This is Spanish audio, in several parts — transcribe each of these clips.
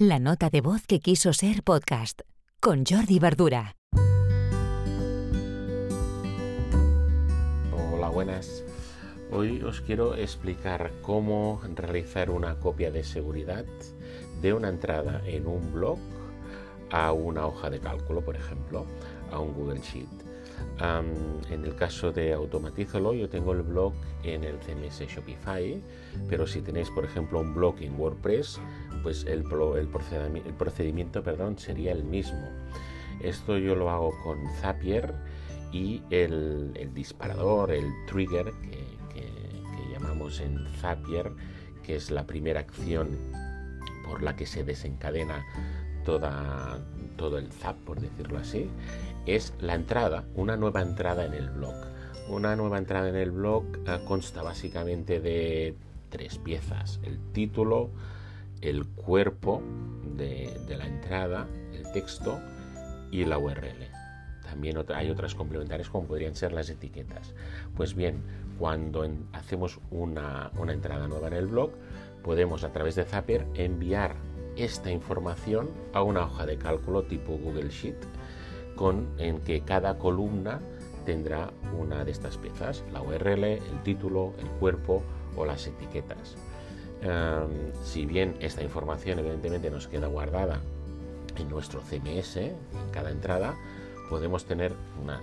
La nota de voz que quiso ser podcast con Jordi Verdura. Hola, buenas. Hoy os quiero explicar cómo realizar una copia de seguridad de una entrada en un blog a una hoja de cálculo, por ejemplo, a un Google Sheet en el caso de Automatízalo, yo tengo el blog en el CMS Shopify, pero si tenéis, por ejemplo, un blog en WordPress, pues el, procedimiento, perdón, sería el mismo. Esto yo lo hago con Zapier y el, disparador, el trigger que, llamamos en Zapier, que es la primera acción por la que se desencadena toda, todo el zap, por decirlo así, es la entrada, una nueva entrada en el blog. Una nueva entrada en el blog eh, consta básicamente de tres piezas, el título, el cuerpo de, la entrada, el texto y la URL. También hay otras complementarias como podrían ser las etiquetas. Pues bien, cuando hacemos una, entrada nueva en el blog, podemos a través de Zapier enviar esta información a una hoja de cálculo tipo Google Sheet en que cada columna tendrá una de estas piezas, la URL, el título, el cuerpo o las etiquetas. Em, si bien esta información evidentemente nos queda guardada en nuestro CMS, en cada entrada, podemos tener unas,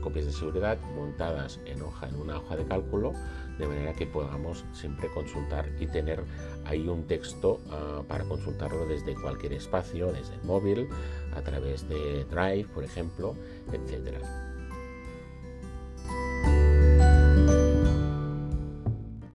copias de seguridad montadas en, hoja, en una hoja de cálculo, de manera que podamos siempre consultar y tener ahí un texto ah, para consultarlo desde cualquier espacio, desde el móvil, a través de Drive, por ejemplo, etcétera.